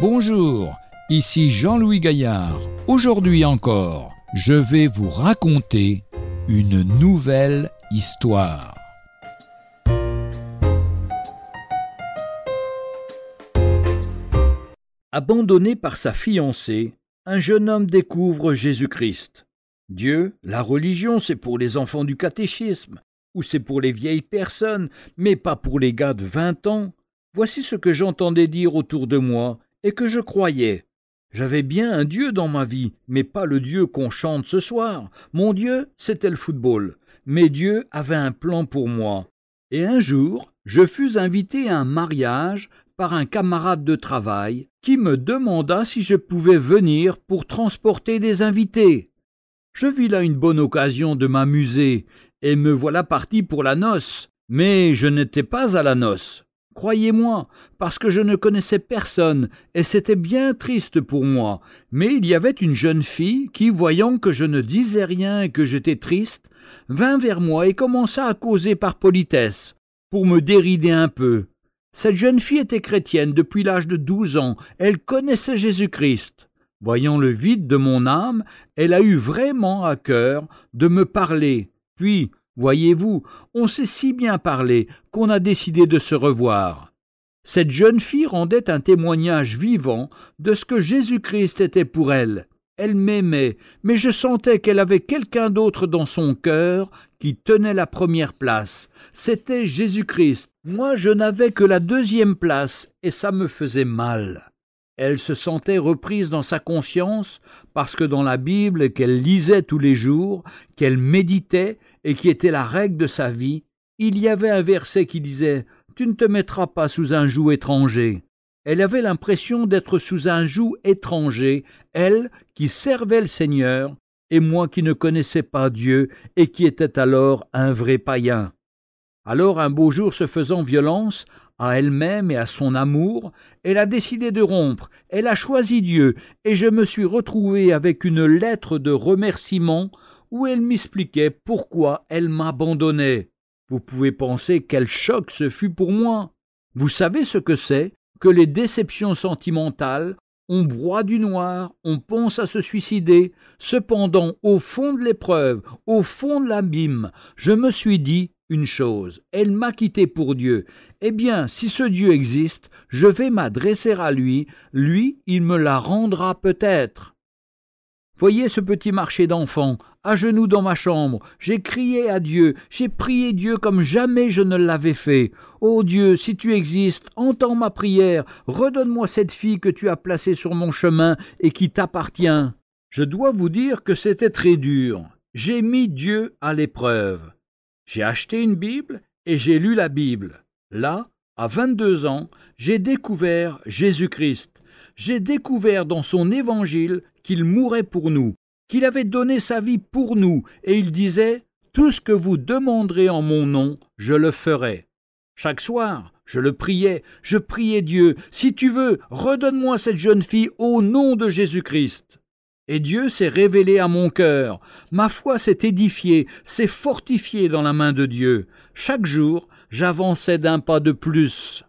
Bonjour, ici Jean-Louis Gaillard. Aujourd'hui encore, je vais vous raconter une nouvelle histoire. Abandonné par sa fiancée, un jeune homme découvre Jésus-Christ. Dieu, la religion, c'est pour les enfants du catéchisme, ou c'est pour les vieilles personnes, mais pas pour les gars de vingt ans. Voici ce que j'entendais dire autour de moi, et que je croyais. J'avais bien un Dieu dans ma vie, mais pas le Dieu qu'on chante ce soir. Mon Dieu, c'était le football. Mais Dieu avait un plan pour moi. Et un jour, je fus invité à un mariage par un camarade de travail qui me demanda si je pouvais venir pour transporter des invités. Je vis là une bonne occasion de m'amuser, et me voilà parti pour la noce. Mais je n'étais pas à la noce. Croyez-moi, parce que je ne connaissais personne, et c'était bien triste pour moi. Mais il y avait une jeune fille qui, voyant que je ne disais rien et que j'étais triste, vint vers moi et commença à causer par politesse, pour me dérider un peu. Cette jeune fille était chrétienne depuis l'âge de douze ans, elle connaissait Jésus-Christ. Voyant le vide de mon âme, elle a eu vraiment à cœur de me parler. Puis, voyez-vous, on s'est si bien parlé qu'on a décidé de se revoir. Cette jeune fille rendait un témoignage vivant de ce que Jésus-Christ était pour elle. Elle m'aimait, mais je sentais qu'elle avait quelqu'un d'autre dans son cœur qui tenait la première place. C'était Jésus-Christ. Moi, je n'avais que la deuxième place, et ça me faisait mal elle se sentait reprise dans sa conscience parce que dans la Bible qu'elle lisait tous les jours, qu'elle méditait et qui était la règle de sa vie, il y avait un verset qui disait Tu ne te mettras pas sous un joug étranger. Elle avait l'impression d'être sous un joug étranger, elle qui servait le Seigneur, et moi qui ne connaissais pas Dieu et qui était alors un vrai païen. Alors un beau jour se faisant violence, à elle-même et à son amour, elle a décidé de rompre, elle a choisi Dieu, et je me suis retrouvé avec une lettre de remerciement où elle m'expliquait pourquoi elle m'abandonnait. Vous pouvez penser quel choc ce fut pour moi. Vous savez ce que c'est? Que les déceptions sentimentales on broie du noir, on pense à se suicider. Cependant, au fond de l'épreuve, au fond de l'abîme, je me suis dit une chose, elle m'a quitté pour Dieu. Eh bien, si ce Dieu existe, je vais m'adresser à lui, lui, il me la rendra peut-être. Voyez ce petit marché d'enfants, à genoux dans ma chambre, j'ai crié à Dieu, j'ai prié Dieu comme jamais je ne l'avais fait. Ô oh Dieu, si tu existes, entends ma prière, redonne-moi cette fille que tu as placée sur mon chemin et qui t'appartient. Je dois vous dire que c'était très dur. J'ai mis Dieu à l'épreuve. J'ai acheté une Bible et j'ai lu la Bible. Là, à 22 ans, j'ai découvert Jésus-Christ. J'ai découvert dans son évangile qu'il mourait pour nous, qu'il avait donné sa vie pour nous, et il disait Tout ce que vous demanderez en mon nom, je le ferai. Chaque soir, je le priais, je priais Dieu, si tu veux, redonne-moi cette jeune fille au nom de Jésus-Christ et Dieu s'est révélé à mon cœur. Ma foi s'est édifiée, s'est fortifiée dans la main de Dieu. Chaque jour, j'avançais d'un pas de plus.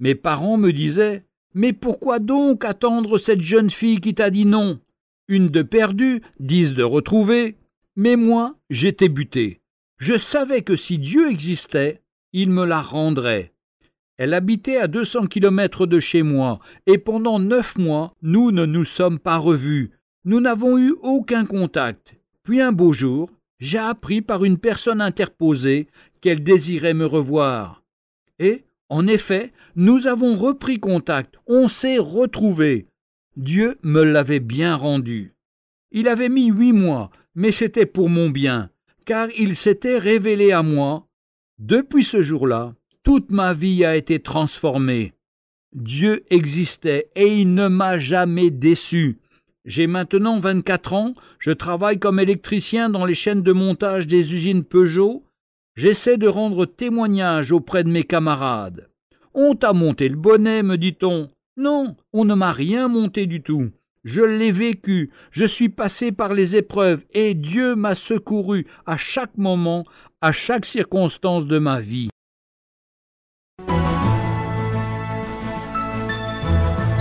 Mes parents me disaient Mais pourquoi donc attendre cette jeune fille qui t'a dit non? Une de perdue, dix de retrouvée. Mais moi, j'étais buté. Je savais que si Dieu existait, il me la rendrait. Elle habitait à deux cents kilomètres de chez moi, et pendant neuf mois, nous ne nous sommes pas revus. Nous n'avons eu aucun contact. Puis un beau jour, j'ai appris par une personne interposée qu'elle désirait me revoir. Et, en effet, nous avons repris contact, on s'est retrouvés. Dieu me l'avait bien rendu. Il avait mis huit mois, mais c'était pour mon bien, car il s'était révélé à moi. Depuis ce jour-là, toute ma vie a été transformée. Dieu existait et il ne m'a jamais déçu. J'ai maintenant 24 ans, je travaille comme électricien dans les chaînes de montage des usines Peugeot. J'essaie de rendre témoignage auprès de mes camarades. On t'a monté le bonnet, me dit-on. Non, on ne m'a rien monté du tout. Je l'ai vécu, je suis passé par les épreuves, et Dieu m'a secouru à chaque moment, à chaque circonstance de ma vie.